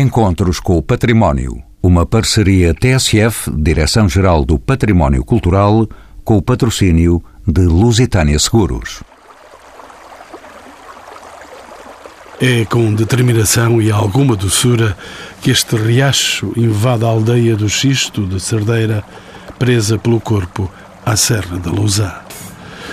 Encontros com o Património. Uma parceria TSF, Direção-Geral do Património Cultural, com o patrocínio de Lusitânia Seguros. É com determinação e alguma doçura que este riacho invade a aldeia do Xisto de Cerdeira, presa pelo corpo à Serra da Lousã.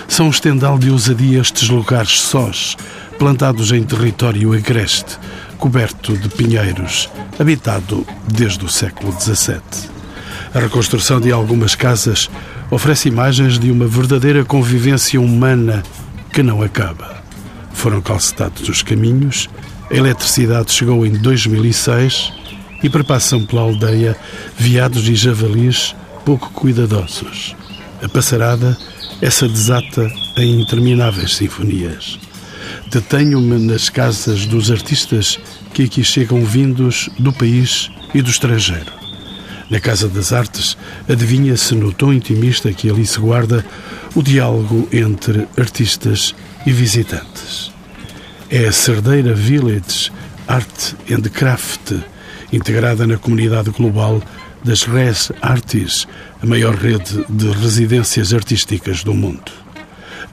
São estendal de ousadia estes lugares sós, plantados em território agreste, coberto de pinheiros, habitado desde o século XVII. A reconstrução de algumas casas oferece imagens de uma verdadeira convivência humana que não acaba. Foram calcetados os caminhos, a eletricidade chegou em 2006 e perpassam pela aldeia veados e javalis pouco cuidadosos. A passarada, essa desata em intermináveis sinfonias. Detenho-me nas casas dos artistas que aqui chegam vindos do país e do estrangeiro. Na Casa das Artes, adivinha-se no tom intimista que ali se guarda o diálogo entre artistas e visitantes. É a Cerdeira Village Art and Craft, integrada na comunidade global das Res Artis, a maior rede de residências artísticas do mundo.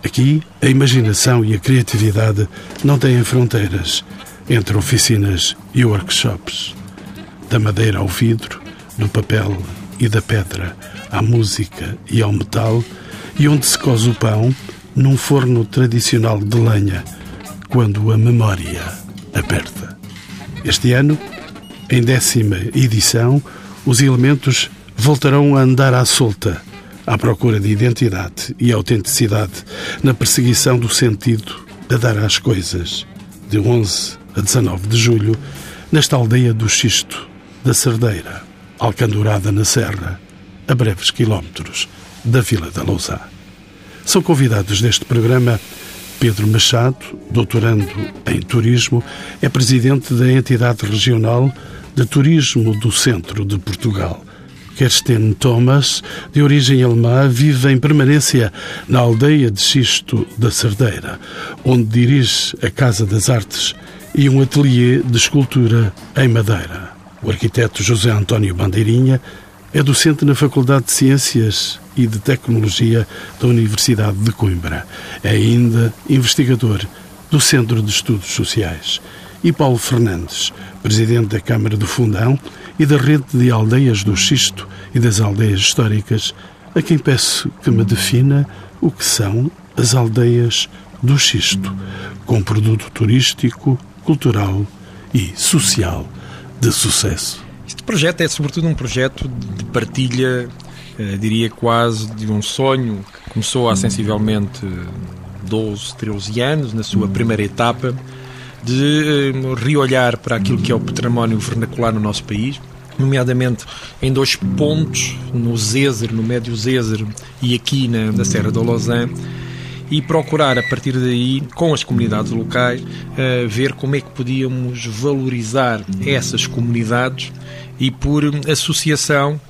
Aqui, a imaginação e a criatividade não têm fronteiras entre oficinas e workshops. Da madeira ao vidro, do papel e da pedra, à música e ao metal, e onde se cose o pão num forno tradicional de lenha, quando a memória aperta. Este ano, em décima edição, os elementos voltarão a andar à solta à procura de identidade e autenticidade, na perseguição do sentido a dar às coisas. De 11 a 19 de julho, nesta aldeia do Xisto, da Cerdeira, alcandurada na serra, a breves quilómetros da Vila da Lousá. São convidados deste programa Pedro Machado, doutorando em turismo, é presidente da entidade regional de turismo do centro de Portugal Kersten Thomas, de origem alemã, vive em permanência na aldeia de Xisto da Cerdeira, onde dirige a Casa das Artes e um ateliê de escultura em madeira. O arquiteto José António Bandeirinha é docente na Faculdade de Ciências e de Tecnologia da Universidade de Coimbra. É ainda investigador do Centro de Estudos Sociais. E Paulo Fernandes, presidente da Câmara do Fundão e da rede de aldeias do Xisto e das aldeias históricas, a quem peço que me defina o que são as aldeias do Xisto, com produto turístico, cultural e social de sucesso. Este projeto é, sobretudo, um projeto de partilha, eh, diria quase, de um sonho que começou há sensivelmente 12, 13 anos, na sua primeira etapa, de eh, reolhar para aquilo que é o património vernacular no nosso país, nomeadamente em dois pontos, no Zézer, no Médio Zézer e aqui na, na Serra da Lausanne, e procurar a partir daí, com as comunidades locais, uh, ver como é que podíamos valorizar essas comunidades e por associação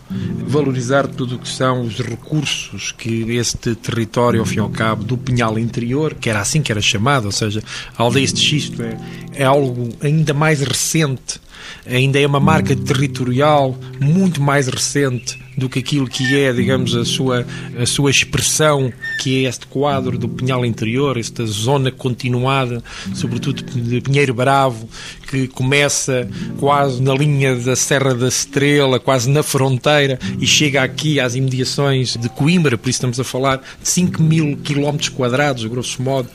valorizar tudo o que são os recursos que este território, ao fim e ao cabo, do Pinhal Interior, que era assim que era chamado, ou seja, a aldeia de Xisto é, é algo ainda mais recente ainda é uma marca territorial muito mais recente do que aquilo que é, digamos, a sua, a sua expressão, que é este quadro do Pinhal Interior, esta zona continuada, sobretudo de Pinheiro Bravo, que começa quase na linha da Serra da Estrela, quase na fronteira, e chega aqui às imediações de Coimbra, por isso estamos a falar de 5 mil quilómetros quadrados, grosso modo,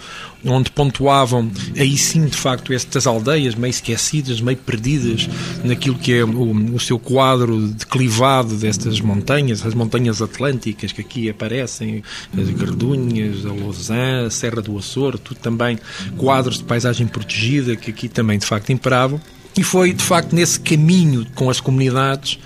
onde pontuavam aí sim, de facto, estas aldeias meio esquecidas, meio perdidas naquilo que é o, o seu quadro declivado destas montanhas, as montanhas atlânticas que aqui aparecem, as Gardunhas, a Lausanne, a Serra do Açor, tudo também quadros de paisagem protegida que aqui também de facto imperavam. E foi de facto nesse caminho com as comunidades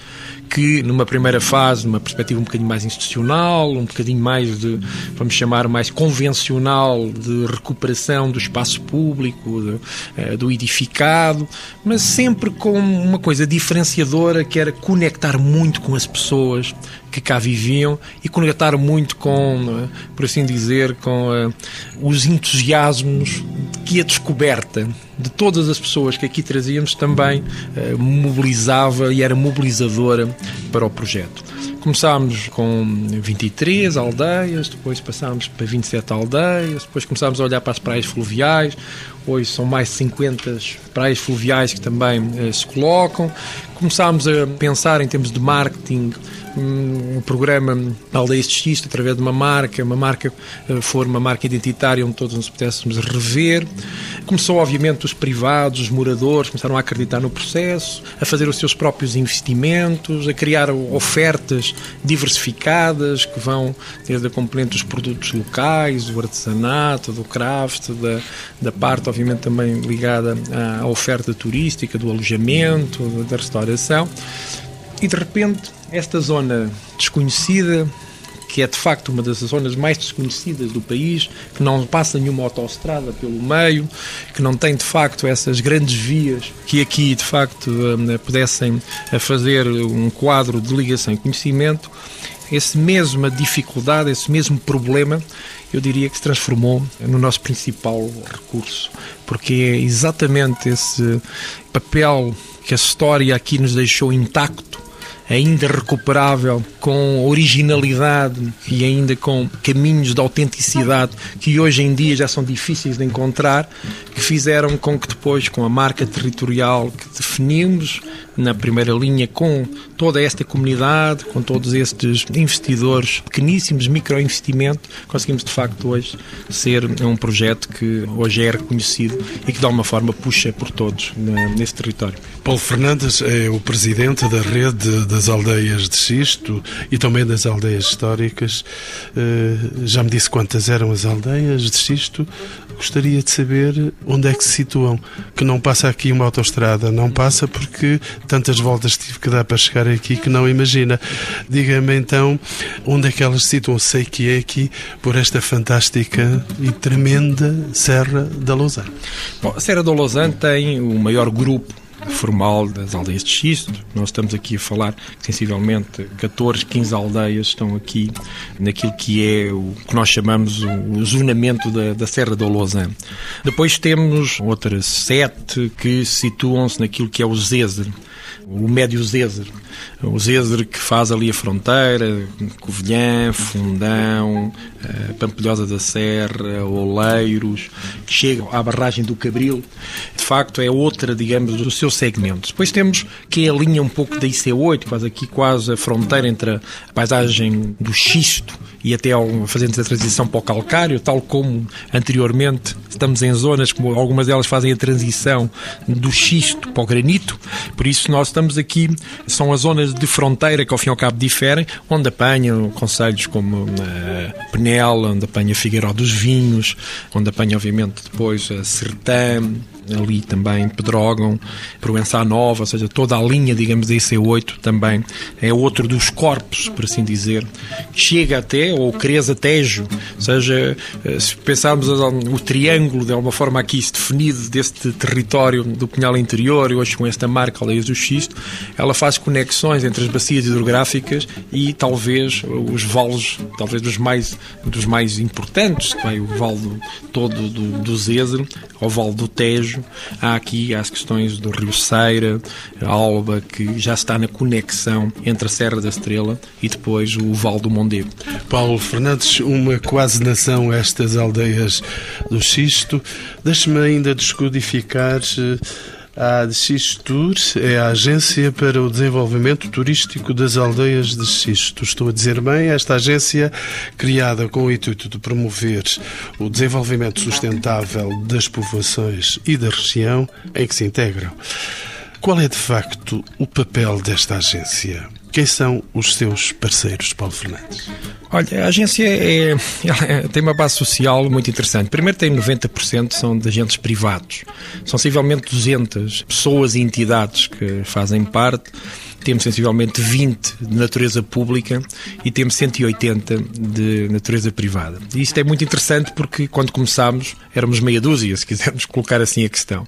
que numa primeira fase, numa perspectiva um bocadinho mais institucional, um bocadinho mais de, vamos chamar, mais convencional de recuperação do espaço público, de, eh, do edificado, mas sempre com uma coisa diferenciadora que era conectar muito com as pessoas que cá viviam e conectar muito com, eh, por assim dizer, com uh, os entusiasmos que a descoberta de todas as pessoas que aqui trazíamos também uh, mobilizava e era mobilizadora para o projeto. Começámos com 23 aldeias, depois passámos para 27 aldeias, depois começámos a olhar para as praias fluviais, hoje são mais de 50 praias fluviais que também eh, se colocam. Começámos a pensar em termos de marketing um programa Aldeias de Xisto através de uma marca, uma marca eh, for uma marca identitária onde todos nos pudéssemos rever. Começou, obviamente, os privados, os moradores começaram a acreditar no processo, a fazer os seus próprios investimentos, a criar ofertas diversificadas que vão desde a componente dos produtos locais, do artesanato, do craft, da, da parte, obviamente, também ligada à oferta turística, do alojamento, da restauração. E de repente esta zona desconhecida, que é de facto uma das zonas mais desconhecidas do país, que não passa nenhuma autoestrada pelo meio, que não tem de facto essas grandes vias que aqui de facto hum, pudessem eh, fazer um quadro de ligação e conhecimento, esse mesma dificuldade, esse mesmo problema, eu diria que se transformou no nosso principal recurso, porque é exatamente esse papel que a história aqui nos deixou intacto ainda recuperável, com originalidade e ainda com caminhos de autenticidade que hoje em dia já são difíceis de encontrar, que fizeram com que depois, com a marca territorial que definimos na primeira linha, com toda esta comunidade, com todos estes investidores pequeníssimos, microinvestimento, conseguimos de facto hoje ser um projeto que hoje é reconhecido e que de alguma forma puxa por todos nesse território. Paulo Fernandes é o presidente da rede das aldeias de Xisto e também das aldeias históricas. Eh, já me disse quantas eram as aldeias de Xisto. Gostaria de saber onde é que se situam. Que não passa aqui uma autoestrada. Não passa porque tantas voltas tive que dar para chegar aqui que não imagina. Diga-me então onde é que elas se situam. Sei que é aqui por esta fantástica e tremenda Serra da Lausanne. Bom, a Serra da Lausanne tem o maior grupo formal das aldeias de xisto. Nós estamos aqui a falar sensivelmente 14, 15 aldeias estão aqui naquilo que é o que nós chamamos o zonamento da, da Serra do Lausanne. Depois temos outras sete que situam-se naquilo que é o Zezer, o Médio Zezer o Zezer que faz ali a fronteira, Covilhã, Fundão, eh, Pampilhosa da Serra, Oleiros, que chega à barragem do Cabril, de facto é outra, digamos, do seu segmento. Depois temos que é a linha um pouco da IC8, faz aqui quase a fronteira entre a paisagem do xisto e até fazendo a transição para o calcário, tal como anteriormente estamos em zonas como algumas delas fazem a transição do xisto para o granito, por isso nós estamos aqui, são as zonas de fronteira que ao fim e ao cabo diferem, onde apanham conselhos como uh, Penela, onde apanha Figueiró dos Vinhos, onde apanha obviamente depois a Sertã, ali também Pedrógão, Provença Nova, ou seja, toda a linha, digamos, da IC8 também é outro dos corpos, por assim dizer, chega até, ou Creza Tejo, ou seja, eh, se pensarmos o triângulo, de alguma forma aqui definido deste território do Pinhal Interior, e hoje com esta marca Aldeias do Xisto, ela faz conexões entre as bacias hidrográficas e talvez os vales, talvez dos mais, dos mais importantes, que vai o vale todo do, do Zézer, ao vale do Tejo, há aqui as questões do Rio Ceira, Alba, que já está na conexão entre a Serra da Estrela e depois o Val do Mondego. Paulo Fernandes, uma quase nação estas aldeias do Xisto. Deixe-me ainda descodificar eh, a Tour é a Agência para o Desenvolvimento Turístico das Aldeias de Xisto. Estou a dizer bem, esta agência, criada com o intuito de promover o desenvolvimento sustentável das povoações e da região em que se integram. Qual é, de facto, o papel desta agência? Quem são os seus parceiros, Paulo Fernandes? Olha, a agência é, é, tem uma base social muito interessante. Primeiro tem 90% são de agentes privados. São sensivelmente 200 pessoas e entidades que fazem parte temos sensivelmente 20 de natureza pública e temos 180 de natureza privada. E isto é muito interessante porque quando começámos éramos meia dúzia, se quisermos colocar assim a questão.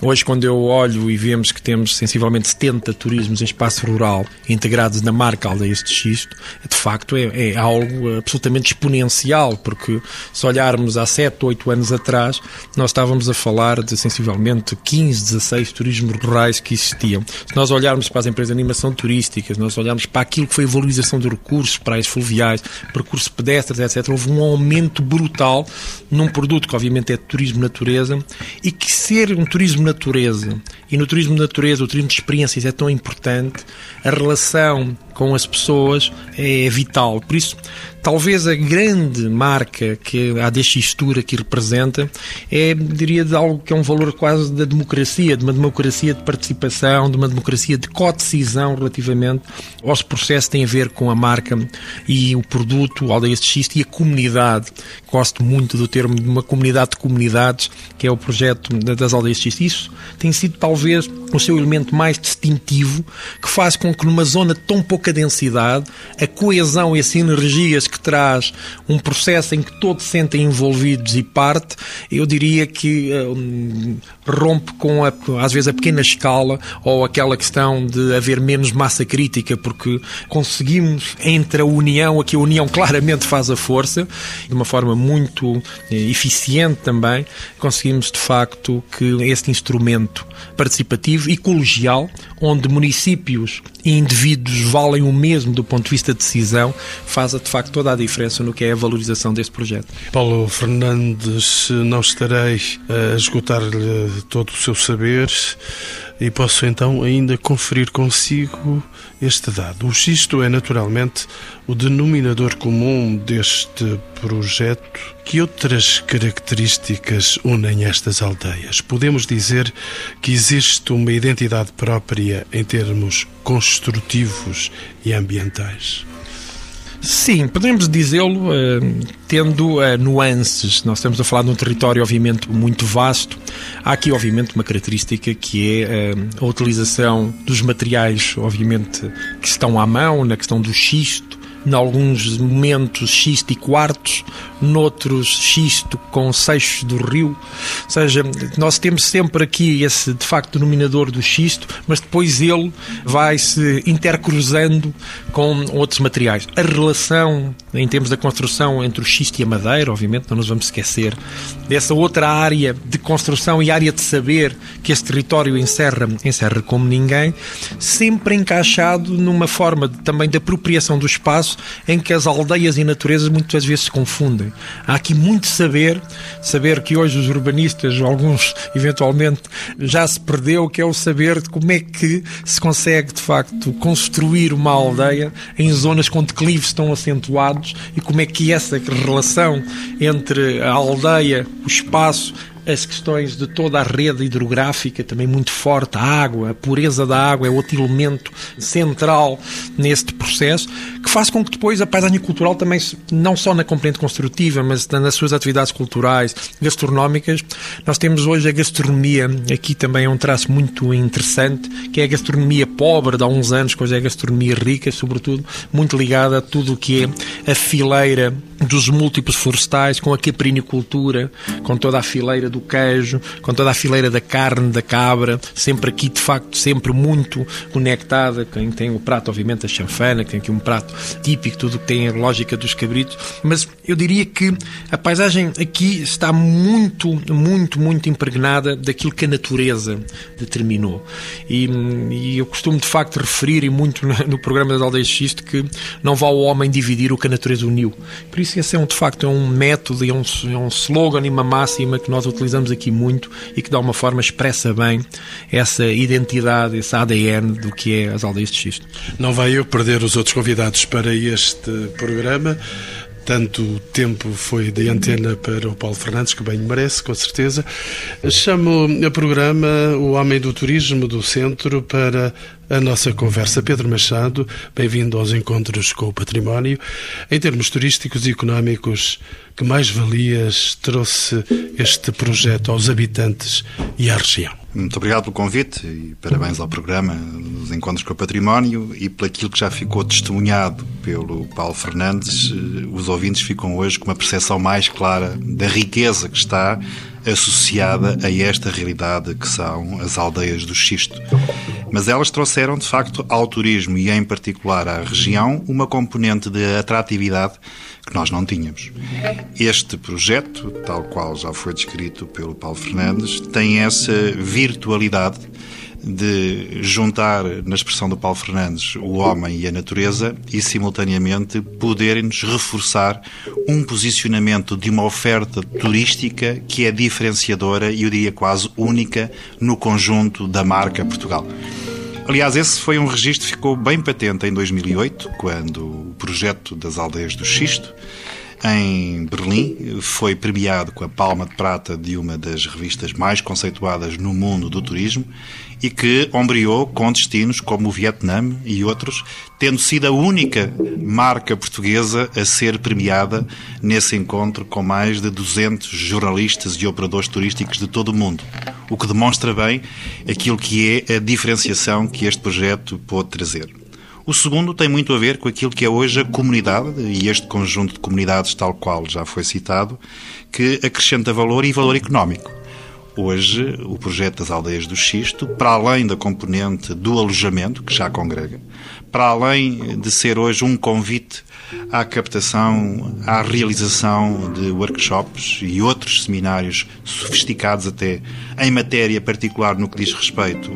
Hoje, quando eu olho e vemos que temos sensivelmente 70 turismos em espaço rural integrados na marca Aldeias de Xisto, de facto é, é algo absolutamente exponencial, porque se olharmos há 7, 8 anos atrás, nós estávamos a falar de sensivelmente 15, 16 turismos rurais que existiam. Se nós olharmos para as empresas de animação turística, se nós olharmos para aquilo que foi a valorização de recursos, praias fluviais, percursos pedestres, etc., houve um aumento brutal num produto que obviamente é turismo natureza e que ser um turismo natureza. E no turismo de natureza, o turismo de experiências é tão importante, a relação com as pessoas é vital. Por isso, talvez a grande marca que a ADX Tour aqui representa é, diria, de algo que é um valor quase da democracia, de uma democracia de participação, de uma democracia de co-decisão relativamente aos processos que têm a ver com a marca e o produto, Aldeias de Xisto e a comunidade. Gosto muito do termo de uma comunidade de comunidades, que é o projeto das Aldeias de Xisto. Isso tem sido talvez o seu elemento mais distintivo, que faz com que numa zona de tão pouca densidade, a coesão e as sinergias que traz um processo em que todos se sentem envolvidos e parte, eu diria que um, rompe com, a, às vezes, a pequena escala ou aquela questão de haver menos massa crítica, porque conseguimos, entre a união, aqui a união claramente faz a força, de uma forma muito eh, eficiente também, conseguimos, de facto, que este instrumento participativo colegial, onde municípios e indivíduos valem o mesmo do ponto de vista de decisão, faz de facto toda a diferença no que é a valorização deste projeto. Paulo Fernandes, não estarei a esgotar-lhe todo o seu saber e posso então ainda conferir consigo este dado. O xisto é naturalmente o denominador comum deste projeto. Que outras características unem estas aldeias? Podemos dizer que existe uma identidade própria em termos construtivos e ambientais? Sim, podemos dizê-lo uh, tendo uh, nuances. Nós estamos a falar de um território, obviamente, muito vasto. Há aqui, obviamente, uma característica que é uh, a utilização dos materiais, obviamente, que estão à mão, na questão do xisto, em alguns momentos xisto e quartos, noutros xisto com seixos do rio. Ou seja, nós temos sempre aqui esse, de facto, denominador do xisto, mas depois ele vai se intercruzando com outros materiais. A relação, em termos da construção, entre o xisto e a madeira, obviamente, não nos vamos esquecer dessa outra área de construção e área de saber que este território encerra, encerra como ninguém, sempre encaixado numa forma também de apropriação do espaço em que as aldeias e naturezas muitas vezes se confundem. Há aqui muito saber, saber que hoje os urbanistas, alguns eventualmente, já se perdeu, que é o saber de como é que se consegue de facto construir uma aldeia em zonas com declives tão acentuados e como é que essa relação entre a aldeia, o espaço, as questões de toda a rede hidrográfica, também muito forte, a água, a pureza da água é outro elemento central neste processo, que faz com que depois a paisagem cultural também, não só na componente construtiva, mas nas suas atividades culturais, gastronómicas, nós temos hoje a gastronomia, aqui também é um traço muito interessante, que é a gastronomia pobre de há uns anos, que hoje é a gastronomia rica, sobretudo, muito ligada a tudo o que é a fileira dos múltiplos florestais, com a caprinicultura, com toda a fileira do queijo, com toda a fileira da carne, da cabra, sempre aqui, de facto, sempre muito conectada. Quem tem o prato, obviamente, a chanfana, que tem um prato típico, tudo que tem a lógica dos cabritos. Mas eu diria que a paisagem aqui está muito, muito, muito impregnada daquilo que a natureza determinou. E, e eu costumo, de facto, referir, e muito no programa das Aldeias Xisto, que não vá o homem dividir o que a natureza uniu. Por isso, esse é, um, de facto, é um método, é um, é um slogan e uma máxima que nós utilizamos aqui muito e que, de alguma forma, expressa bem essa identidade, esse ADN do que é as Aldeias de Xisto. Não vai eu perder os outros convidados para este programa. Tanto tempo foi de antena para o Paulo Fernandes, que bem merece, com certeza. Chamo a programa o Homem do Turismo do Centro para a nossa conversa. Pedro Machado, bem-vindo aos Encontros com o Património. Em termos turísticos e económicos, que mais valias trouxe este projeto aos habitantes e à região? Muito obrigado pelo convite e parabéns ao programa, dos encontros com o património e por aquilo que já ficou testemunhado pelo Paulo Fernandes, eh, os ouvintes ficam hoje com uma percepção mais clara da riqueza que está associada a esta realidade que são as aldeias do xisto. Mas elas trouxeram, de facto, ao turismo e, em particular, à região, uma componente de atratividade que nós não tínhamos. Este projeto, tal qual já foi descrito pelo Paulo Fernandes, tem essa virtualidade de juntar, na expressão do Paulo Fernandes, o homem e a natureza e, simultaneamente, poderem-nos reforçar um posicionamento de uma oferta turística que é diferenciadora e, eu diria, quase única no conjunto da marca Portugal. Aliás, esse foi um registro que ficou bem patente em 2008, quando o projeto das aldeias do Xisto, em Berlim, foi premiado com a Palma de Prata de uma das revistas mais conceituadas no mundo do turismo e que ombreou com destinos como o Vietnã e outros, tendo sido a única marca portuguesa a ser premiada nesse encontro com mais de 200 jornalistas e operadores turísticos de todo o mundo. O que demonstra bem aquilo que é a diferenciação que este projeto pode trazer. O segundo tem muito a ver com aquilo que é hoje a comunidade e este conjunto de comunidades, tal qual já foi citado, que acrescenta valor e valor económico. Hoje, o projeto das Aldeias do Xisto, para além da componente do alojamento, que já congrega, para além de ser hoje um convite à captação, à realização de workshops e outros seminários sofisticados até em matéria particular no que diz respeito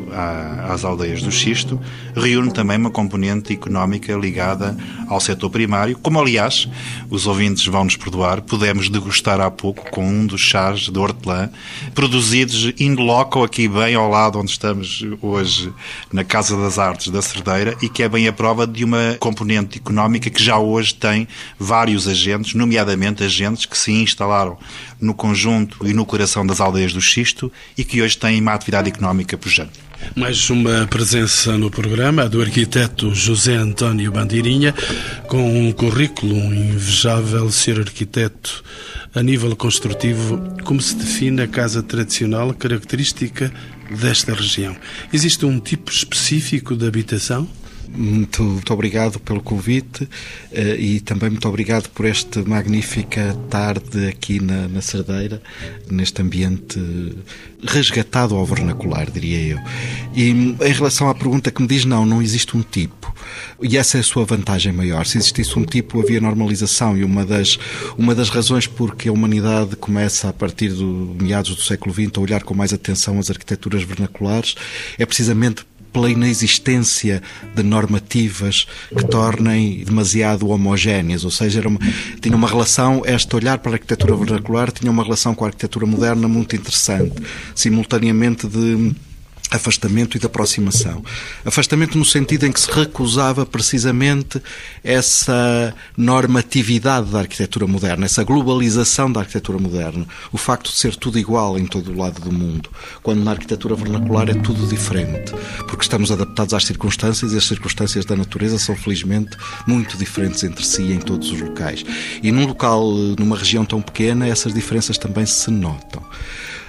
às aldeias do xisto, reúne também uma componente económica ligada ao setor primário, como aliás, os ouvintes vão nos perdoar, pudemos degustar há pouco com um dos chás de hortelã, produzidos in loco aqui bem ao lado onde estamos hoje, na Casa das Artes da Cerdeira, e que é bem a prova de uma componente económica que já hoje hoje tem vários agentes, nomeadamente agentes que se instalaram no conjunto e no coração das aldeias do Xisto e que hoje têm uma atividade económica pujante. Mais uma presença no programa, do arquiteto José António Bandeirinha, com um currículo invejável, ser arquiteto a nível construtivo. Como se define a casa tradicional característica desta região? Existe um tipo específico de habitação? Muito, muito obrigado pelo convite uh, e também muito obrigado por esta magnífica tarde aqui na, na Cerdeira, neste ambiente resgatado ao vernacular, diria eu. E em relação à pergunta que me diz, não, não existe um tipo. E essa é a sua vantagem maior. Se existisse um tipo, havia normalização. E uma das, uma das razões porque a humanidade começa, a partir do meados do século XX, a olhar com mais atenção as arquiteturas vernaculares é precisamente pela inexistência de normativas que tornem demasiado homogéneas, ou seja, uma, tinha uma relação, este olhar para a arquitetura vernacular tinha uma relação com a arquitetura moderna muito interessante, simultaneamente de afastamento e de aproximação. Afastamento no sentido em que se recusava precisamente essa normatividade da arquitetura moderna, essa globalização da arquitetura moderna, o facto de ser tudo igual em todo o lado do mundo, quando na arquitetura vernacular é tudo diferente, porque estamos adaptados às circunstâncias e as circunstâncias da natureza são felizmente muito diferentes entre si em todos os locais. E num local, numa região tão pequena, essas diferenças também se notam.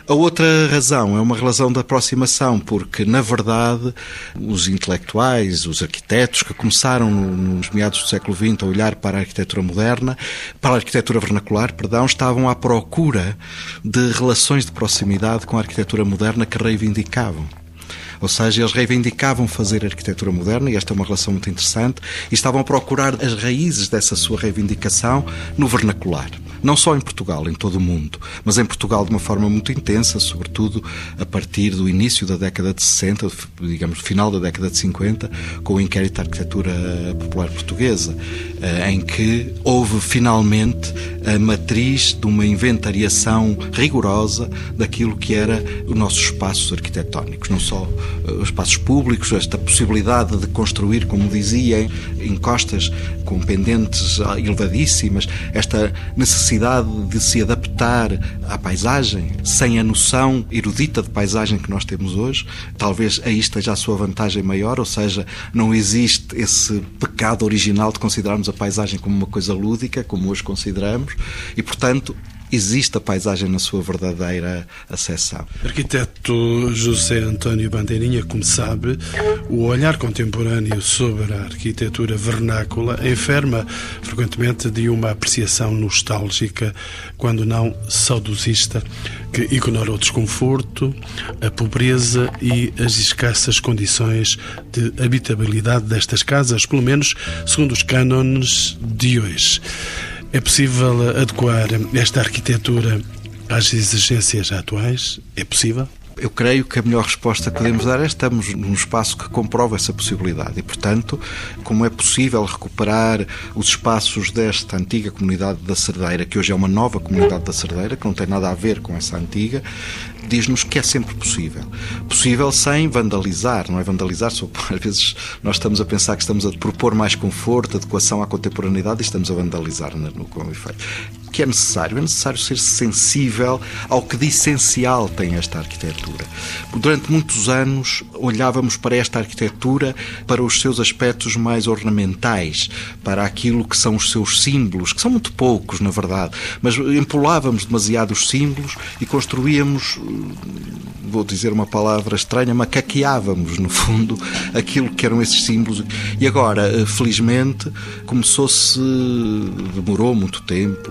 A outra razão é uma relação de aproximação, porque, na verdade, os intelectuais, os arquitetos que começaram nos meados do século XX a olhar para a arquitetura moderna, para a arquitetura vernacular, perdão, estavam à procura de relações de proximidade com a arquitetura moderna que reivindicavam. Ou seja, eles reivindicavam fazer arquitetura moderna, e esta é uma relação muito interessante, e estavam a procurar as raízes dessa sua reivindicação no vernacular não só em Portugal, em todo o mundo, mas em Portugal de uma forma muito intensa, sobretudo a partir do início da década de 60, digamos, final da década de 50, com o inquérito da arquitetura popular portuguesa, eh, em que houve finalmente a matriz de uma inventariação rigorosa daquilo que era os nossos espaços arquitetónicos, não só eh, os espaços públicos, esta possibilidade de construir, como dizia, em costas com pendentes elevadíssimas, esta necessidade necessidade de se adaptar à paisagem, sem a noção erudita de paisagem que nós temos hoje. Talvez aí esteja a sua vantagem maior, ou seja, não existe esse pecado original de considerarmos a paisagem como uma coisa lúdica, como hoje consideramos, e, portanto, existe a paisagem na sua verdadeira acessão. Arquiteto José António Bandeirinha, como sabe, o olhar contemporâneo sobre a arquitetura vernácula enferma frequentemente de uma apreciação nostálgica, quando não saudosista, que ignora o desconforto, a pobreza e as escassas condições de habitabilidade destas casas, pelo menos segundo os cânones de hoje. É possível adequar esta arquitetura às exigências atuais? É possível? Eu creio que a melhor resposta que podemos dar é estamos num espaço que comprova essa possibilidade e, portanto, como é possível recuperar os espaços desta antiga comunidade da Cerdeira, que hoje é uma nova comunidade da Cerdeira, que não tem nada a ver com essa antiga, diz-nos que é sempre possível. Possível sem vandalizar, não é vandalizar, só às vezes nós estamos a pensar que estamos a propor mais conforto, adequação à contemporaneidade e estamos a vandalizar no, com efeito que é necessário? É necessário ser sensível ao que de essencial tem esta arquitetura. Durante muitos anos olhávamos para esta arquitetura para os seus aspectos mais ornamentais, para aquilo que são os seus símbolos, que são muito poucos, na verdade, mas empolávamos demasiado os símbolos e construíamos, vou dizer uma palavra estranha, macaqueávamos, no fundo, aquilo que eram esses símbolos. E agora, felizmente, começou-se, demorou muito tempo,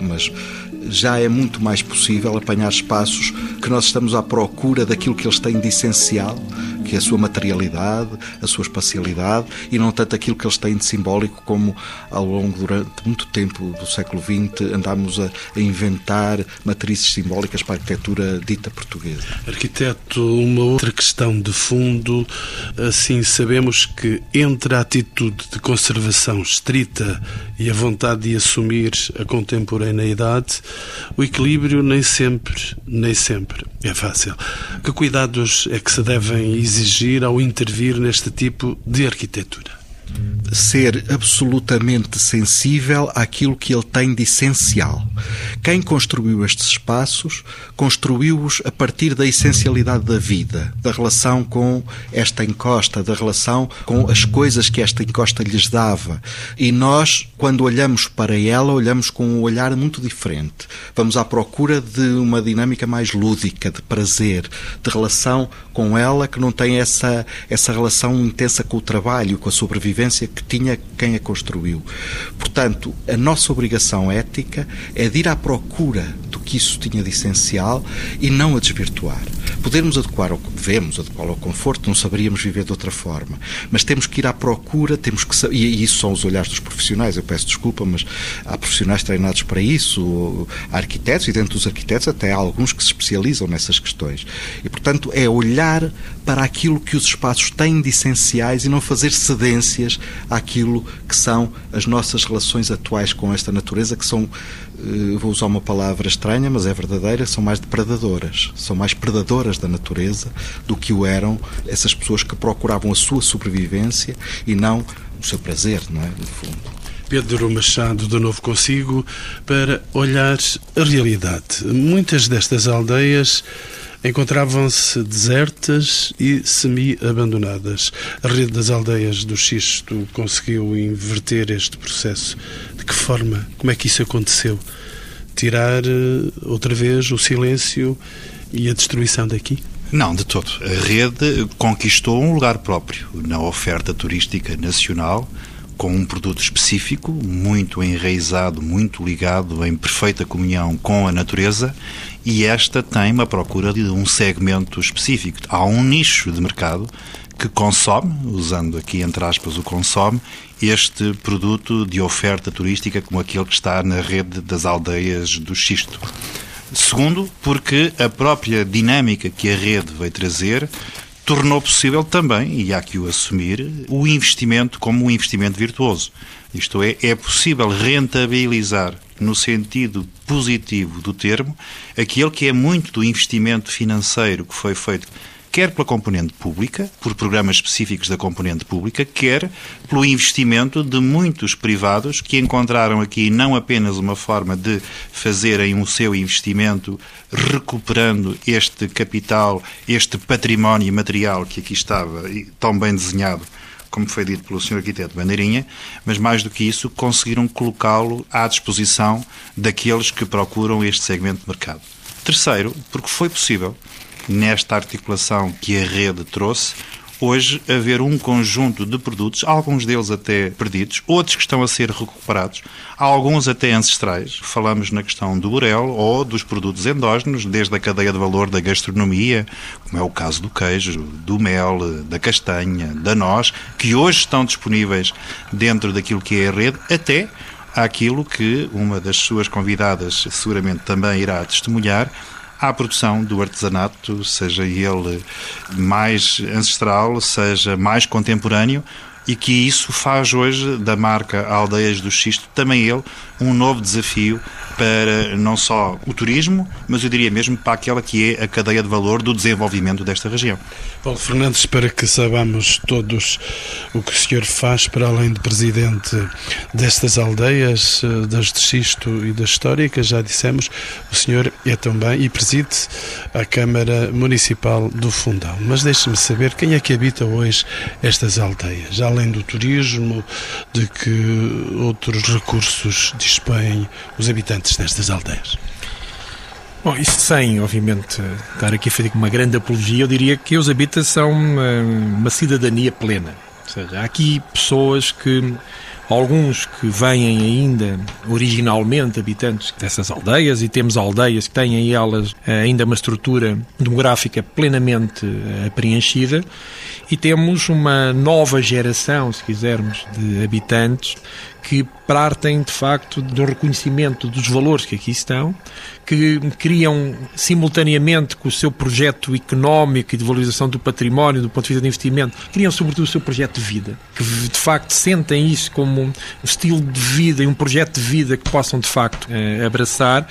mas já é muito mais possível apanhar espaços que nós estamos à procura daquilo que eles têm de essencial, que é a sua materialidade, a sua espacialidade, e não tanto aquilo que eles têm de simbólico, como ao longo durante muito tempo do século XX andámos a, a inventar matrizes simbólicas para a arquitetura dita portuguesa. Arquiteto, uma outra questão de fundo, assim sabemos que entre a atitude de conservação estrita e a vontade de assumir a contemporaneidade, o equilíbrio nem sempre, nem sempre é fácil. Que cuidados é que se devem exigir ao intervir neste tipo de arquitetura? Ser absolutamente sensível àquilo que ele tem de essencial. Quem construiu estes espaços, construiu-os a partir da essencialidade da vida, da relação com esta encosta, da relação com as coisas que esta encosta lhes dava. E nós, quando olhamos para ela, olhamos com um olhar muito diferente. Vamos à procura de uma dinâmica mais lúdica, de prazer, de relação com ela que não tem essa, essa relação intensa com o trabalho, com a sobrevivência que tinha quem a construiu. Portanto, a nossa obrigação ética é de ir à procura que isso tinha de essencial e não a desvirtuar. Podemos adequar ao devemos adequar ao conforto, não saberíamos viver de outra forma, mas temos que ir à procura, temos que e isso são os olhares dos profissionais. Eu peço desculpa, mas há profissionais treinados para isso, há arquitetos e dentro dos arquitetos até há alguns que se especializam nessas questões. E portanto é olhar para aquilo que os espaços têm de essenciais e não fazer cedências àquilo que são as nossas relações atuais com esta natureza, que são, vou usar uma palavra estranha, mas é verdadeira, são mais depredadoras. São mais predadoras da natureza do que o eram essas pessoas que procuravam a sua sobrevivência e não o seu prazer, não é? No fundo. Pedro Machado, de novo consigo, para olhar a realidade. Muitas destas aldeias encontravam-se desertas e semi-abandonadas. A rede das aldeias do Xisto conseguiu inverter este processo. De que forma? Como é que isso aconteceu? Tirar eh, outra vez o silêncio e a destruição daqui? Não, de todo. A rede conquistou um lugar próprio na oferta turística nacional com um produto específico, muito enraizado, muito ligado em perfeita comunhão com a natureza, e esta tem uma procura de um segmento específico. Há um nicho de mercado que consome, usando aqui entre aspas o consome, este produto de oferta turística como aquele que está na rede das aldeias do Xisto. Segundo, porque a própria dinâmica que a rede veio trazer tornou possível também, e há que o assumir, o investimento como um investimento virtuoso. Isto é, é possível rentabilizar, no sentido positivo do termo, aquele que é muito do investimento financeiro que foi feito quer pela componente pública, por programas específicos da componente pública, quer pelo investimento de muitos privados que encontraram aqui não apenas uma forma de fazerem o seu investimento recuperando este capital, este património material que aqui estava tão bem desenhado como foi dito pelo Sr. Arquiteto Bandeirinha, mas mais do que isso, conseguiram colocá-lo à disposição daqueles que procuram este segmento de mercado. Terceiro, porque foi possível, nesta articulação que a rede trouxe, hoje haver um conjunto de produtos, alguns deles até perdidos, outros que estão a ser recuperados, alguns até ancestrais. Falamos na questão do burel ou dos produtos endógenos, desde a cadeia de valor da gastronomia, como é o caso do queijo, do mel, da castanha, da noz, que hoje estão disponíveis dentro daquilo que é a rede, até àquilo que uma das suas convidadas seguramente também irá testemunhar, à produção do artesanato, seja ele mais ancestral, seja mais contemporâneo, e que isso faz hoje da marca Aldeias do Xisto também ele um novo desafio para não só o turismo, mas eu diria mesmo para aquela que é a cadeia de valor do desenvolvimento desta região. Paulo Fernandes, para que saibamos todos o que o senhor faz para além de presidente destas aldeias, eh, das de Xisto e das históricas, já dissemos, o senhor é também e preside a Câmara Municipal do Fundão. Mas deixe-me saber quem é que habita hoje estas aldeias, além do turismo, de que outros recursos dispõem os habitantes destas aldeias? Bom, isso sem, obviamente, estar aqui a fazer uma grande apologia, eu diria que os habitantes são uma, uma cidadania plena. Ou seja, há aqui pessoas que alguns que vêm ainda originalmente habitantes dessas aldeias e temos aldeias que têm elas ainda uma estrutura demográfica plenamente eh, preenchida e temos uma nova geração, se quisermos, de habitantes que partem de facto do reconhecimento dos valores que aqui estão, que criam simultaneamente com o seu projeto económico e de valorização do património, do ponto de vista de investimento, criam sobretudo o seu projeto de vida, que de facto sentem isso como um estilo de vida e um projeto de vida que possam de facto eh, abraçar.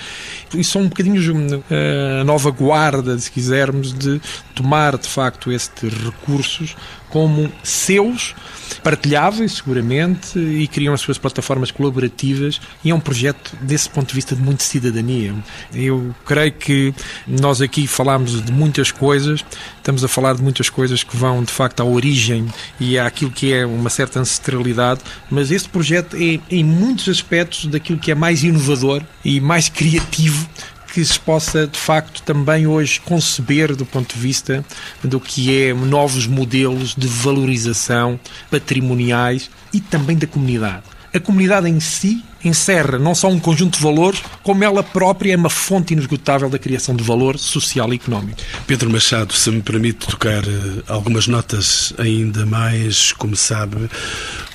E são um bocadinho eh, a nova guarda, se quisermos, de tomar de facto estes recursos como seus, partilháveis seguramente, e criam as suas plataformas colaborativas e é um projeto desse ponto de vista de muita cidadania. Eu creio que nós aqui falamos de muitas coisas, estamos a falar de muitas coisas que vão de facto à origem e àquilo que é uma certa ancestralidade, mas este projeto é em muitos aspectos daquilo que é mais inovador e mais criativo que se possa de facto também hoje conceber do ponto de vista do que é novos modelos de valorização patrimoniais e também da comunidade. A comunidade em si encerra não só um conjunto de valores, como ela própria é uma fonte inesgotável da criação de valor social e económico. Pedro Machado, se me permite tocar eh, algumas notas ainda mais, como sabe,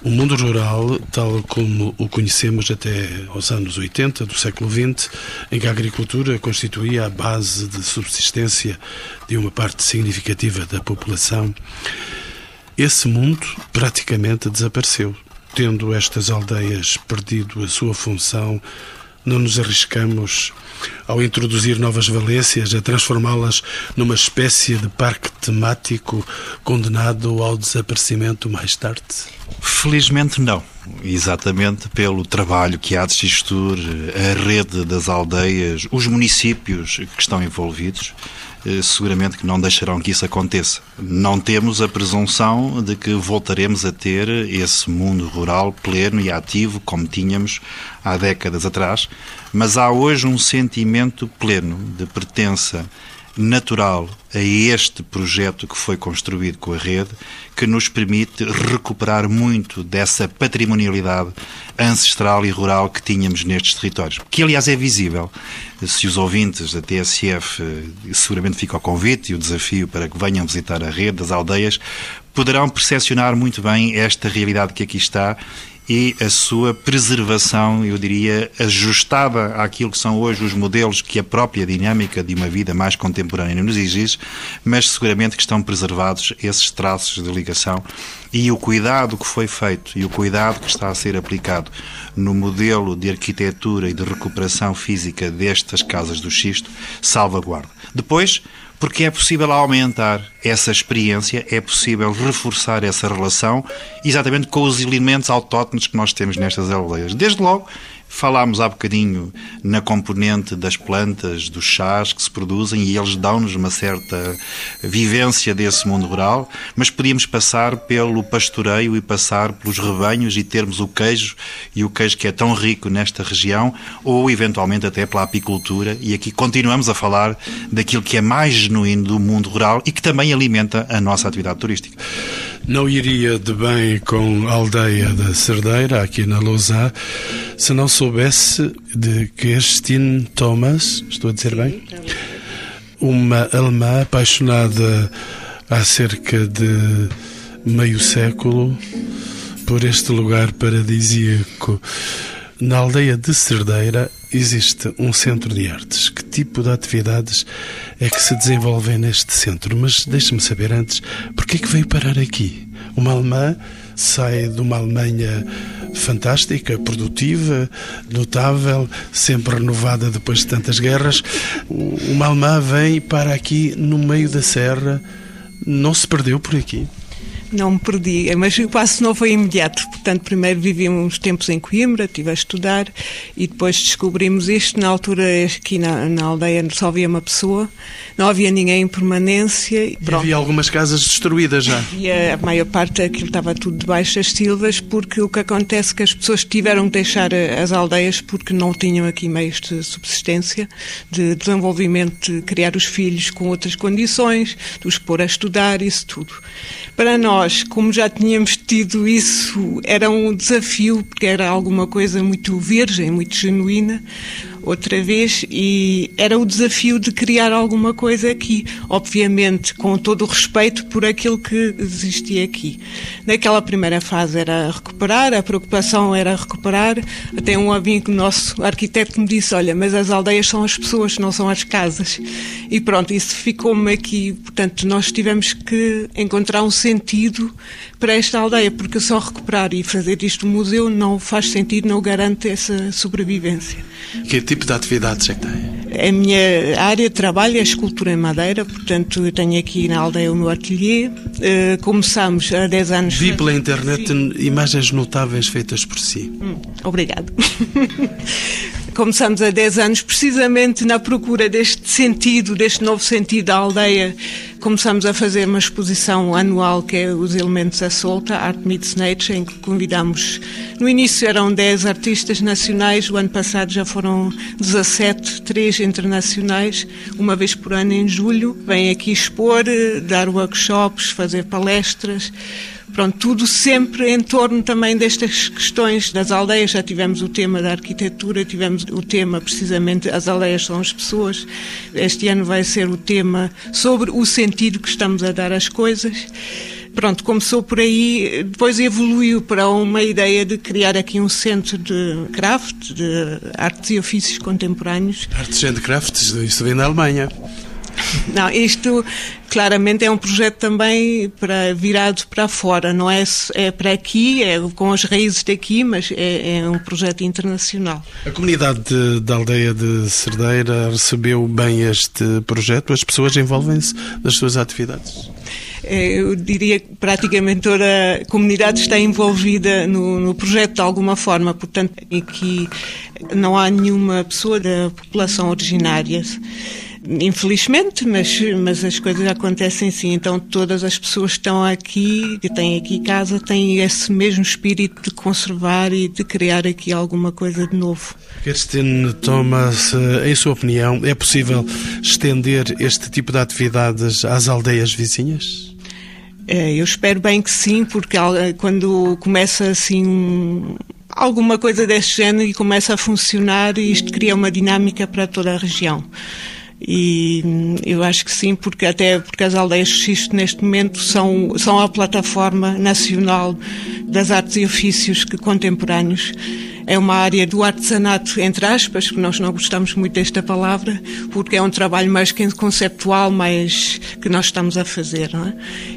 o mundo rural, tal como o conhecemos até aos anos 80 do século XX, em que a agricultura constituía a base de subsistência de uma parte significativa da população, esse mundo praticamente desapareceu tendo estas aldeias perdido a sua função, não nos arriscamos, ao introduzir novas valências, a transformá-las numa espécie de parque temático condenado ao desaparecimento mais tarde? Felizmente não. Exatamente pelo trabalho que há de Xistur, a rede das aldeias, os municípios que estão envolvidos, seguramente que não deixarão que isso aconteça. Não temos a presunção de que voltaremos a ter esse mundo rural pleno e ativo como tínhamos há décadas atrás, mas há hoje um sentimento pleno de pertença natural a este projeto que foi construído com a rede, que nos permite recuperar muito dessa patrimonialidade ancestral e rural que tínhamos nestes territórios. Que, aliás, é visível. Se os ouvintes da TSF, eh, seguramente fica o convite e o desafio para que venham visitar a rede das aldeias, poderão percepcionar muito bem esta realidade que aqui está e a sua preservação, eu diria, ajustada àquilo que são hoje os modelos que a própria dinâmica de uma vida mais contemporânea nos exige, mas seguramente que estão preservados esses traços de ligação e o cuidado que foi feito e o cuidado que está a ser aplicado no modelo de arquitetura e de recuperação física destas casas do xisto salvaguarda. Depois, porque é possível aumentar essa experiência, é possível reforçar essa relação exatamente com os elementos autóctonos que nós temos nestas aldeias. Desde logo, Falámos há bocadinho na componente das plantas, dos chás que se produzem e eles dão-nos uma certa vivência desse mundo rural, mas podíamos passar pelo pastoreio e passar pelos rebanhos e termos o queijo e o queijo que é tão rico nesta região, ou eventualmente até pela apicultura. E aqui continuamos a falar daquilo que é mais genuíno do mundo rural e que também alimenta a nossa atividade turística. Não iria de bem com a aldeia da Cerdeira, aqui na Lousá, se não soubesse de Kirstine Thomas, estou a dizer bem? Uma alemã apaixonada há cerca de meio século por este lugar paradisíaco. Na aldeia de Cerdeira existe um centro de artes. Que tipo de atividades é que se desenvolvem neste centro? Mas deixe-me saber antes, porquê é que veio parar aqui? Uma alemã sai de uma Alemanha fantástica, produtiva, notável, sempre renovada depois de tantas guerras. Uma alemã vem para aqui no meio da serra, não se perdeu por aqui não me perdi, mas o passo não foi imediato. Portanto, primeiro vivi uns tempos em Coimbra, estive a estudar e depois descobrimos isto. Na altura, aqui na, na aldeia só havia uma pessoa, não havia ninguém em permanência. E havia algumas casas destruídas já. E a, a maior parte daquilo estava tudo debaixo das silvas, porque o que acontece é que as pessoas tiveram que deixar as aldeias porque não tinham aqui meios de subsistência, de desenvolvimento, de criar os filhos com outras condições, de os pôr a estudar, isso tudo. Para nós, como já tínhamos tido isso, era um desafio, porque era alguma coisa muito virgem, muito genuína outra vez e era o desafio de criar alguma coisa aqui, obviamente com todo o respeito por aquilo que existia aqui. Naquela primeira fase era recuperar, a preocupação era recuperar. Até um amigo nosso, arquiteto, me disse: Olha, mas as aldeias são as pessoas, não são as casas. E pronto, isso ficou-me aqui. Portanto, nós tivemos que encontrar um sentido para esta aldeia, porque só recuperar e fazer isto museu não faz sentido, não garante essa sobrevivência. Que tipo de atividades é que tem? A minha área de trabalho é a escultura em madeira, portanto eu tenho aqui na aldeia o meu ateliê. Uh, começamos há 10 anos. Vi pela internet Sim. imagens notáveis feitas por si. Hum, obrigado. começamos há 10 anos precisamente na procura deste sentido, deste novo sentido da aldeia. Começamos a fazer uma exposição anual que é os elementos à solta, Art Meets Nature, em que convidamos, no início eram 10 artistas nacionais, o ano passado já foram 17, 3 internacionais, uma vez por ano em julho, vêm aqui expor, dar workshops, fazer palestras, Pronto, tudo sempre em torno também destas questões das aldeias. Já tivemos o tema da arquitetura, tivemos o tema precisamente as aldeias são as pessoas. Este ano vai ser o tema sobre o sentido que estamos a dar às coisas. Pronto, começou por aí, depois evoluiu para uma ideia de criar aqui um centro de craft, de artes e ofícios contemporâneos. Artes and crafts, isso vem da Alemanha. Não, isto claramente é um projeto também para, virado para fora, não é, é para aqui, é com as raízes daqui, mas é, é um projeto internacional. A comunidade da aldeia de Cerdeira recebeu bem este projeto? As pessoas envolvem-se nas suas atividades? É, eu diria que praticamente toda a comunidade está envolvida no, no, projeto de alguma forma, portanto, aqui não há nenhuma pessoa da população originária infelizmente, mas, mas as coisas acontecem sim. Então todas as pessoas que estão aqui, que têm aqui casa, têm esse mesmo espírito de conservar e de criar aqui alguma coisa de novo. Kirsten Thomas, em sua opinião, é possível estender este tipo de atividades às aldeias vizinhas? É, eu espero bem que sim, porque quando começa assim alguma coisa deste género e começa a funcionar, isto cria uma dinâmica para toda a região. E eu acho que sim, porque até porque as aldeias Xisto neste momento são, são a plataforma nacional das artes e ofícios que contemporâneos. É uma área do artesanato, entre aspas, que nós não gostamos muito desta palavra, porque é um trabalho mais conceptual, mais que nós estamos a fazer. Não é?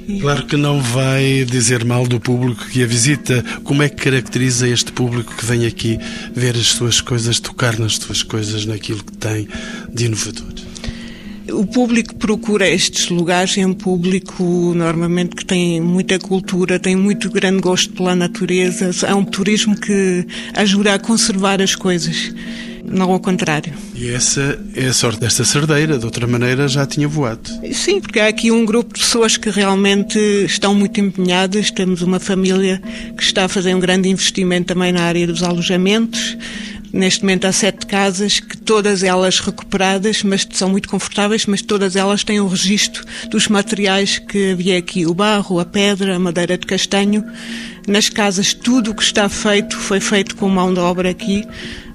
E... Claro que não vai dizer mal do público que a visita. Como é que caracteriza este público que vem aqui ver as suas coisas, tocar nas suas coisas, naquilo que tem de inovador? O público procura estes lugares, é um público normalmente que tem muita cultura, tem muito grande gosto pela natureza, é um turismo que ajuda a conservar as coisas não ao contrário. E essa é a sorte desta cerdeira, de outra maneira já tinha voado. Sim, porque há aqui um grupo de pessoas que realmente estão muito empenhadas. Temos uma família que está a fazer um grande investimento também na área dos alojamentos. Neste momento há sete casas, que todas elas recuperadas, mas são muito confortáveis, mas todas elas têm o registro dos materiais que havia aqui, o barro, a pedra, a madeira de castanho. Nas casas tudo o que está feito foi feito com mão de obra aqui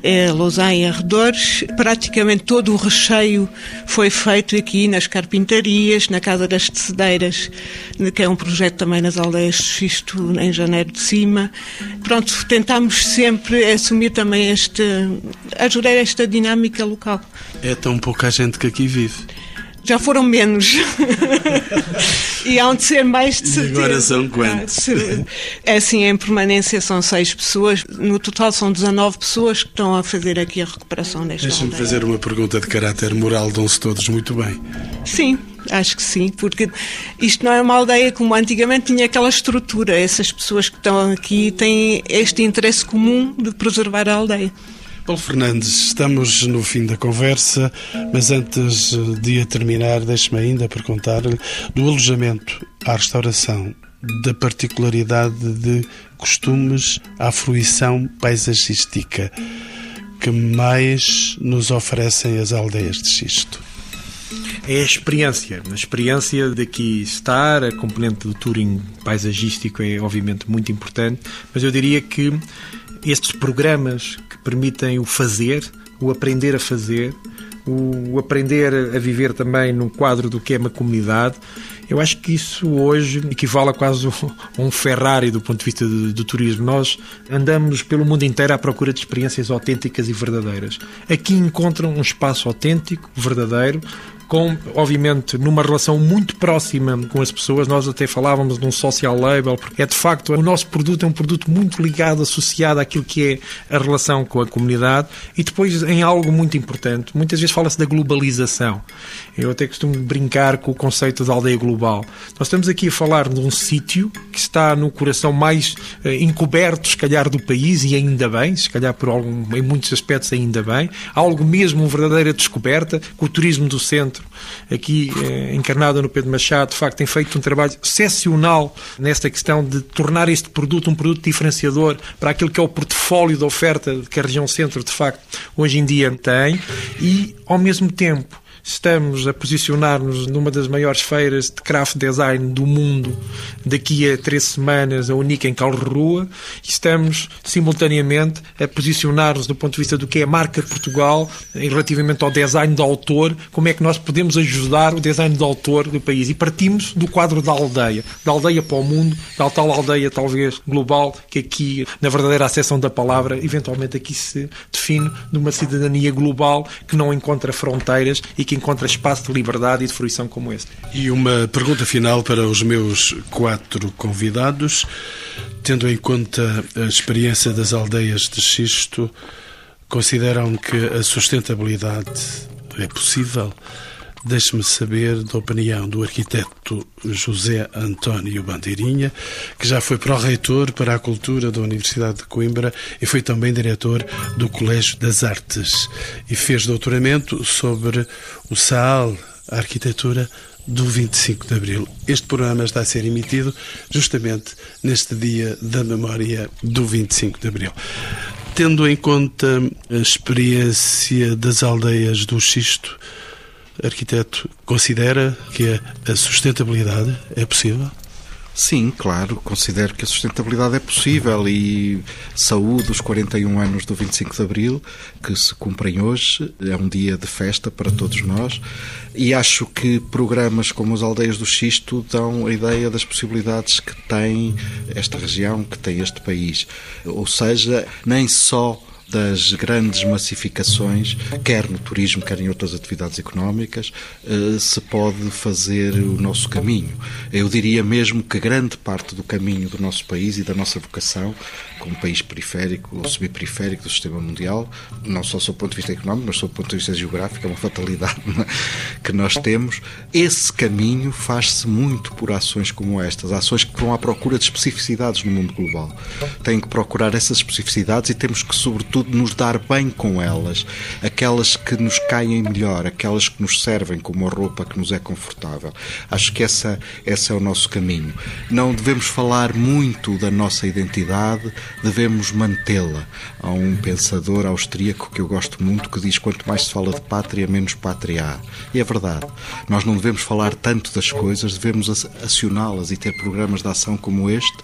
é Lausanne e arredores. Praticamente todo o recheio foi feito aqui nas carpintarias, na Casa das Tecedeiras, que é um projeto também nas aldeias de Xisto, em Janeiro de Cima. Pronto, tentámos sempre assumir também este, ajudar esta dinâmica local. É tão pouca gente que aqui vive já foram menos. e há de ser mais de certeza. E agora são quantos? É assim, em permanência são seis pessoas. No total são 19 pessoas que estão a fazer aqui a recuperação desta Deixa-me fazer uma pergunta de caráter moral. Dão-se todos muito bem? Sim, acho que sim, porque isto não é uma aldeia como antigamente tinha aquela estrutura. Essas pessoas que estão aqui têm este interesse comum de preservar a aldeia. Paulo Fernandes, estamos no fim da conversa, mas antes de a terminar, deixe-me ainda perguntar-lhe do alojamento à restauração, da particularidade de costumes à fruição paisagística que mais nos oferecem as aldeias de xisto é a experiência. A experiência daqui estar, a componente do touring paisagístico é obviamente muito importante, mas eu diria que estes programas que permitem o fazer, o aprender a fazer, o aprender a viver também no quadro do que é uma comunidade, eu acho que isso hoje equivale a quase um Ferrari do ponto de vista do, turismo. Nós andamos pelo mundo inteiro à procura de experiências autênticas e verdadeiras. Aqui encontram um espaço autêntico, verdadeiro, com, obviamente, numa relação muito próxima com as pessoas. Nós até falávamos de um social label, porque é de facto o nosso produto é um produto muito ligado, associado àquilo que é a relação com a comunidade e depois em algo muito importante. Muitas vezes fala-se da globalização. Eu até costumo brincar com o conceito de aldeia global. Nós estamos aqui a falar de um sítio que está no coração mais eh, encoberto, se calhar, do país e ainda bem, se calhar por algum, em muitos aspectos ainda bem. Algo mesmo, uma verdadeira descoberta, com o turismo do centro aqui eh, encarnada no Pedro Machado, de facto tem feito um trabalho excepcional nesta questão de tornar este produto um produto diferenciador para aquilo que é o portfólio de oferta que a região centro, de facto, hoje em dia tem e, ao mesmo tempo, estamos a posicionar-nos numa das maiores feiras de craft design do mundo daqui a três semanas, a única em Calrua, e estamos simultaneamente a posicionar-nos do ponto de vista do que é a marca Portugal relativamente ao design do autor, como é que nós podemos ajudar o design do autor do país. E partimos do quadro da aldeia, da aldeia para o mundo, da tal aldeia talvez global, que aqui, na verdadeira acessão da palavra, eventualmente aqui se define de uma cidadania global que não encontra fronteiras e que encontra espaço de liberdade e de fruição como este. E uma pergunta final para os meus quatro convidados. Tendo em conta a experiência das aldeias de xisto, consideram que a sustentabilidade é possível? Deixe-me saber da opinião do arquiteto José António Bandeirinha, que já foi pró-reitor para a cultura da Universidade de Coimbra e foi também diretor do Colégio das Artes e fez doutoramento sobre o SAAL, a arquitetura do 25 de Abril. Este programa está a ser emitido justamente neste dia da memória do 25 de Abril. Tendo em conta a experiência das aldeias do Xisto, arquiteto, considera que a sustentabilidade é possível? Sim, claro, considero que a sustentabilidade é possível e saúde os 41 anos do 25 de Abril, que se cumprem hoje, é um dia de festa para todos nós e acho que programas como as Aldeias do Xisto dão a ideia das possibilidades que tem esta região, que tem este país. Ou seja, nem só das grandes massificações, quer no turismo, quer em outras atividades económicas, eh, se pode fazer o nosso caminho. Eu diria mesmo que grande parte do caminho do nosso país e da nossa vocação, como país periférico ou subperiférico do sistema mundial, não só sob o ponto de vista económico, mas sob o ponto de vista geográfico, é uma fatalidade é? que nós temos. Esse caminho faz-se muito por ações como estas, ações que vão à procura de especificidades no mundo global. Tem que procurar essas especificidades e temos que, sobretudo, nos dar bem com elas, aquelas que nos caem melhor, aquelas que nos servem como a roupa que nos é confortável. Acho que essa, esse é o nosso caminho. Não devemos falar muito da nossa identidade, devemos mantê-la. Há um pensador austríaco que eu gosto muito que diz: quanto mais se fala de pátria, menos pátria há. E é verdade. Nós não devemos falar tanto das coisas, devemos acioná-las e ter programas de ação como este,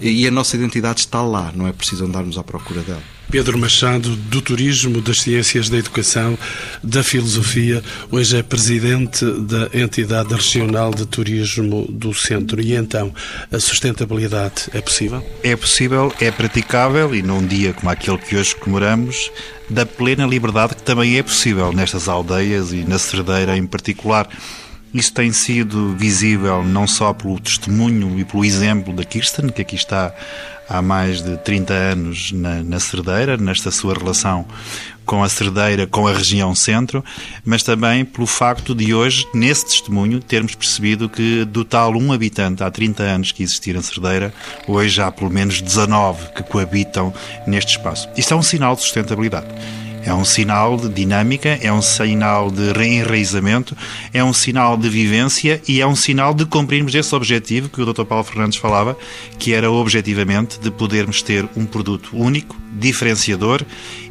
e a nossa identidade está lá, não é preciso andarmos à procura dela. Pedro Machado, do Turismo, das Ciências da Educação, da Filosofia, hoje é presidente da entidade regional de turismo do Centro. E então, a sustentabilidade é possível? É possível, é praticável e num dia como aquele que hoje comemoramos, da plena liberdade que também é possível nestas aldeias e na Cerdeira em particular. Isso tem sido visível não só pelo testemunho e pelo exemplo da Kirsten, que aqui está há mais de 30 anos na, na Cerdeira, nesta sua relação com a Cerdeira, com a região centro, mas também pelo facto de hoje, nesse testemunho, termos percebido que do tal um habitante há 30 anos que existia na Cerdeira, hoje há pelo menos 19 que coabitam neste espaço. Isto é um sinal de sustentabilidade. É um sinal de dinâmica, é um sinal de reenraizamento, é um sinal de vivência e é um sinal de cumprirmos esse objetivo que o Dr. Paulo Fernandes falava, que era objetivamente de podermos ter um produto único, diferenciador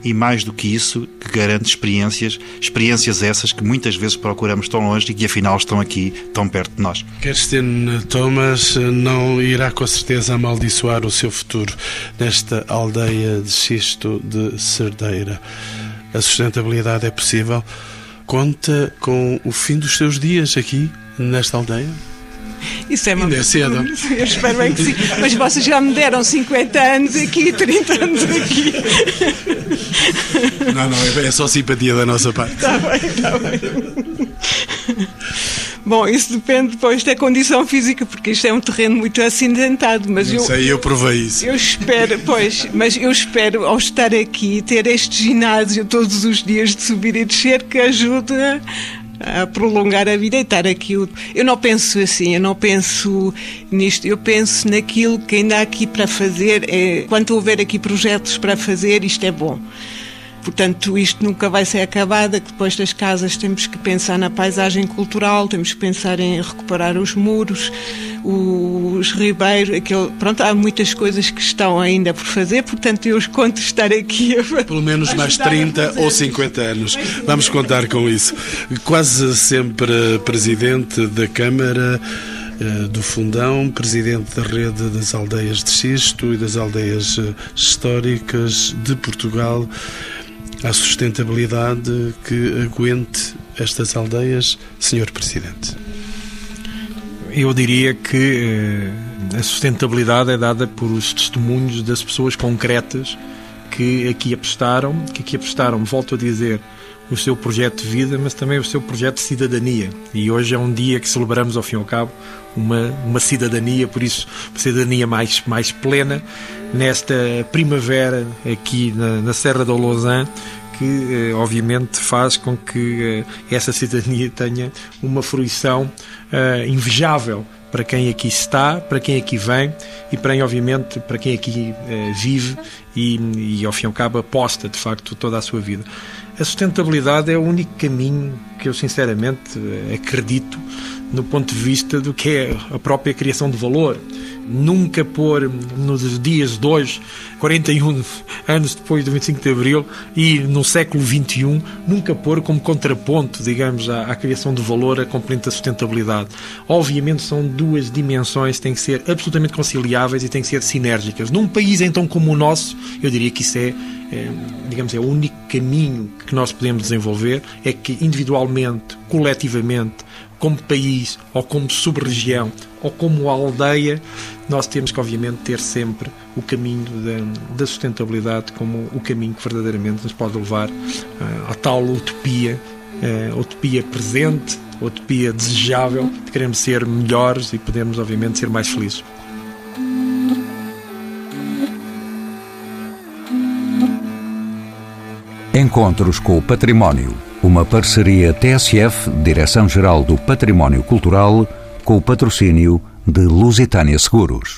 e mais do que isso, que garante experiências, experiências essas que muitas vezes procuramos tão longe e que afinal estão aqui tão perto de nós. Kirsten Thomas não irá com certeza amaldiçoar o seu futuro nesta aldeia de xisto de Cerdeira. A sustentabilidade é possível. Conta com o fim dos seus dias aqui, nesta aldeia? Isso é uma Ainda é cedo. Eu espero bem que sim. Mas vocês já me deram 50 anos aqui, 30 anos aqui. Não, não, é só simpatia da nossa parte. Está bem, está bem. Bom, isso depende depois da condição física, porque isto é um terreno muito acidentado, mas eu... sei, eu provei isso. Eu espero, pois, mas eu espero, ao estar aqui, ter este ginásio todos os dias de subir e descer que ajude a prolongar a vida e estar aqui. Eu não penso assim, eu não penso nisto, eu penso naquilo que ainda há aqui para fazer. É, quando houver aqui projetos para fazer, isto é bom. Portanto, isto nunca vai ser acabado, que depois das casas temos que pensar na paisagem cultural, temos que pensar em recuperar os muros, os ribeiros, aquele, pronto, há muitas coisas que estão ainda por fazer, portanto eu conto estar aqui. Pelo menos mais 30 ou 50 anos. Vamos contar com isso. Quase sempre presidente da Câmara eh, do Fundão, presidente da rede das aldeias de Xisto e das aldeias eh, históricas de Portugal. A sustentabilidade que aguente estas aldeias, Senhor Presidente. Eu diria que eh, a sustentabilidade é dada por os testemunhos das pessoas concretas que aqui apostaram, que aqui apostaram, volto a dizer, o seu projeto de vida, mas também o seu projeto de cidadania. E hoje é um dia que celebramos, ao fim e ao cabo, uma, uma cidadania, por isso, uma cidadania mais, mais plena, nesta primavera aqui na, na Serra da Lausanne, que obviamente faz com que essa cidadania tenha uma fruição invejável para quem aqui está, para quem aqui vem e para, obviamente, para quem aqui vive e, e, ao fim e ao cabo, aposta, de facto, toda a sua vida. A sustentabilidade é o único caminho que eu, sinceramente, acredito no ponto de vista do que é a própria criação de valor. Nunca pôr nos dias de hoje, 41 anos depois do 25 de Abril e no século XXI, nunca pôr como contraponto, digamos, à, à criação de valor a componente da sustentabilidade. Obviamente são duas dimensões que têm que ser absolutamente conciliáveis e têm que ser sinérgicas. Num país então como o nosso, eu diria que isso é, é digamos, é o único caminho que nós podemos desenvolver é que individualmente, coletivamente, como país, ou como sub-região, ou como aldeia, nós temos que, obviamente, ter sempre o caminho da, da sustentabilidade como o caminho que verdadeiramente nos pode levar uh, à tal utopia, uh, utopia presente, utopia desejável, de queremos ser melhores e podemos, obviamente, ser mais felizes. Encontros com o Património. Uma parceria TSF, Direção-Geral do Património Cultural, com o patrocínio de Lusitânia Seguros.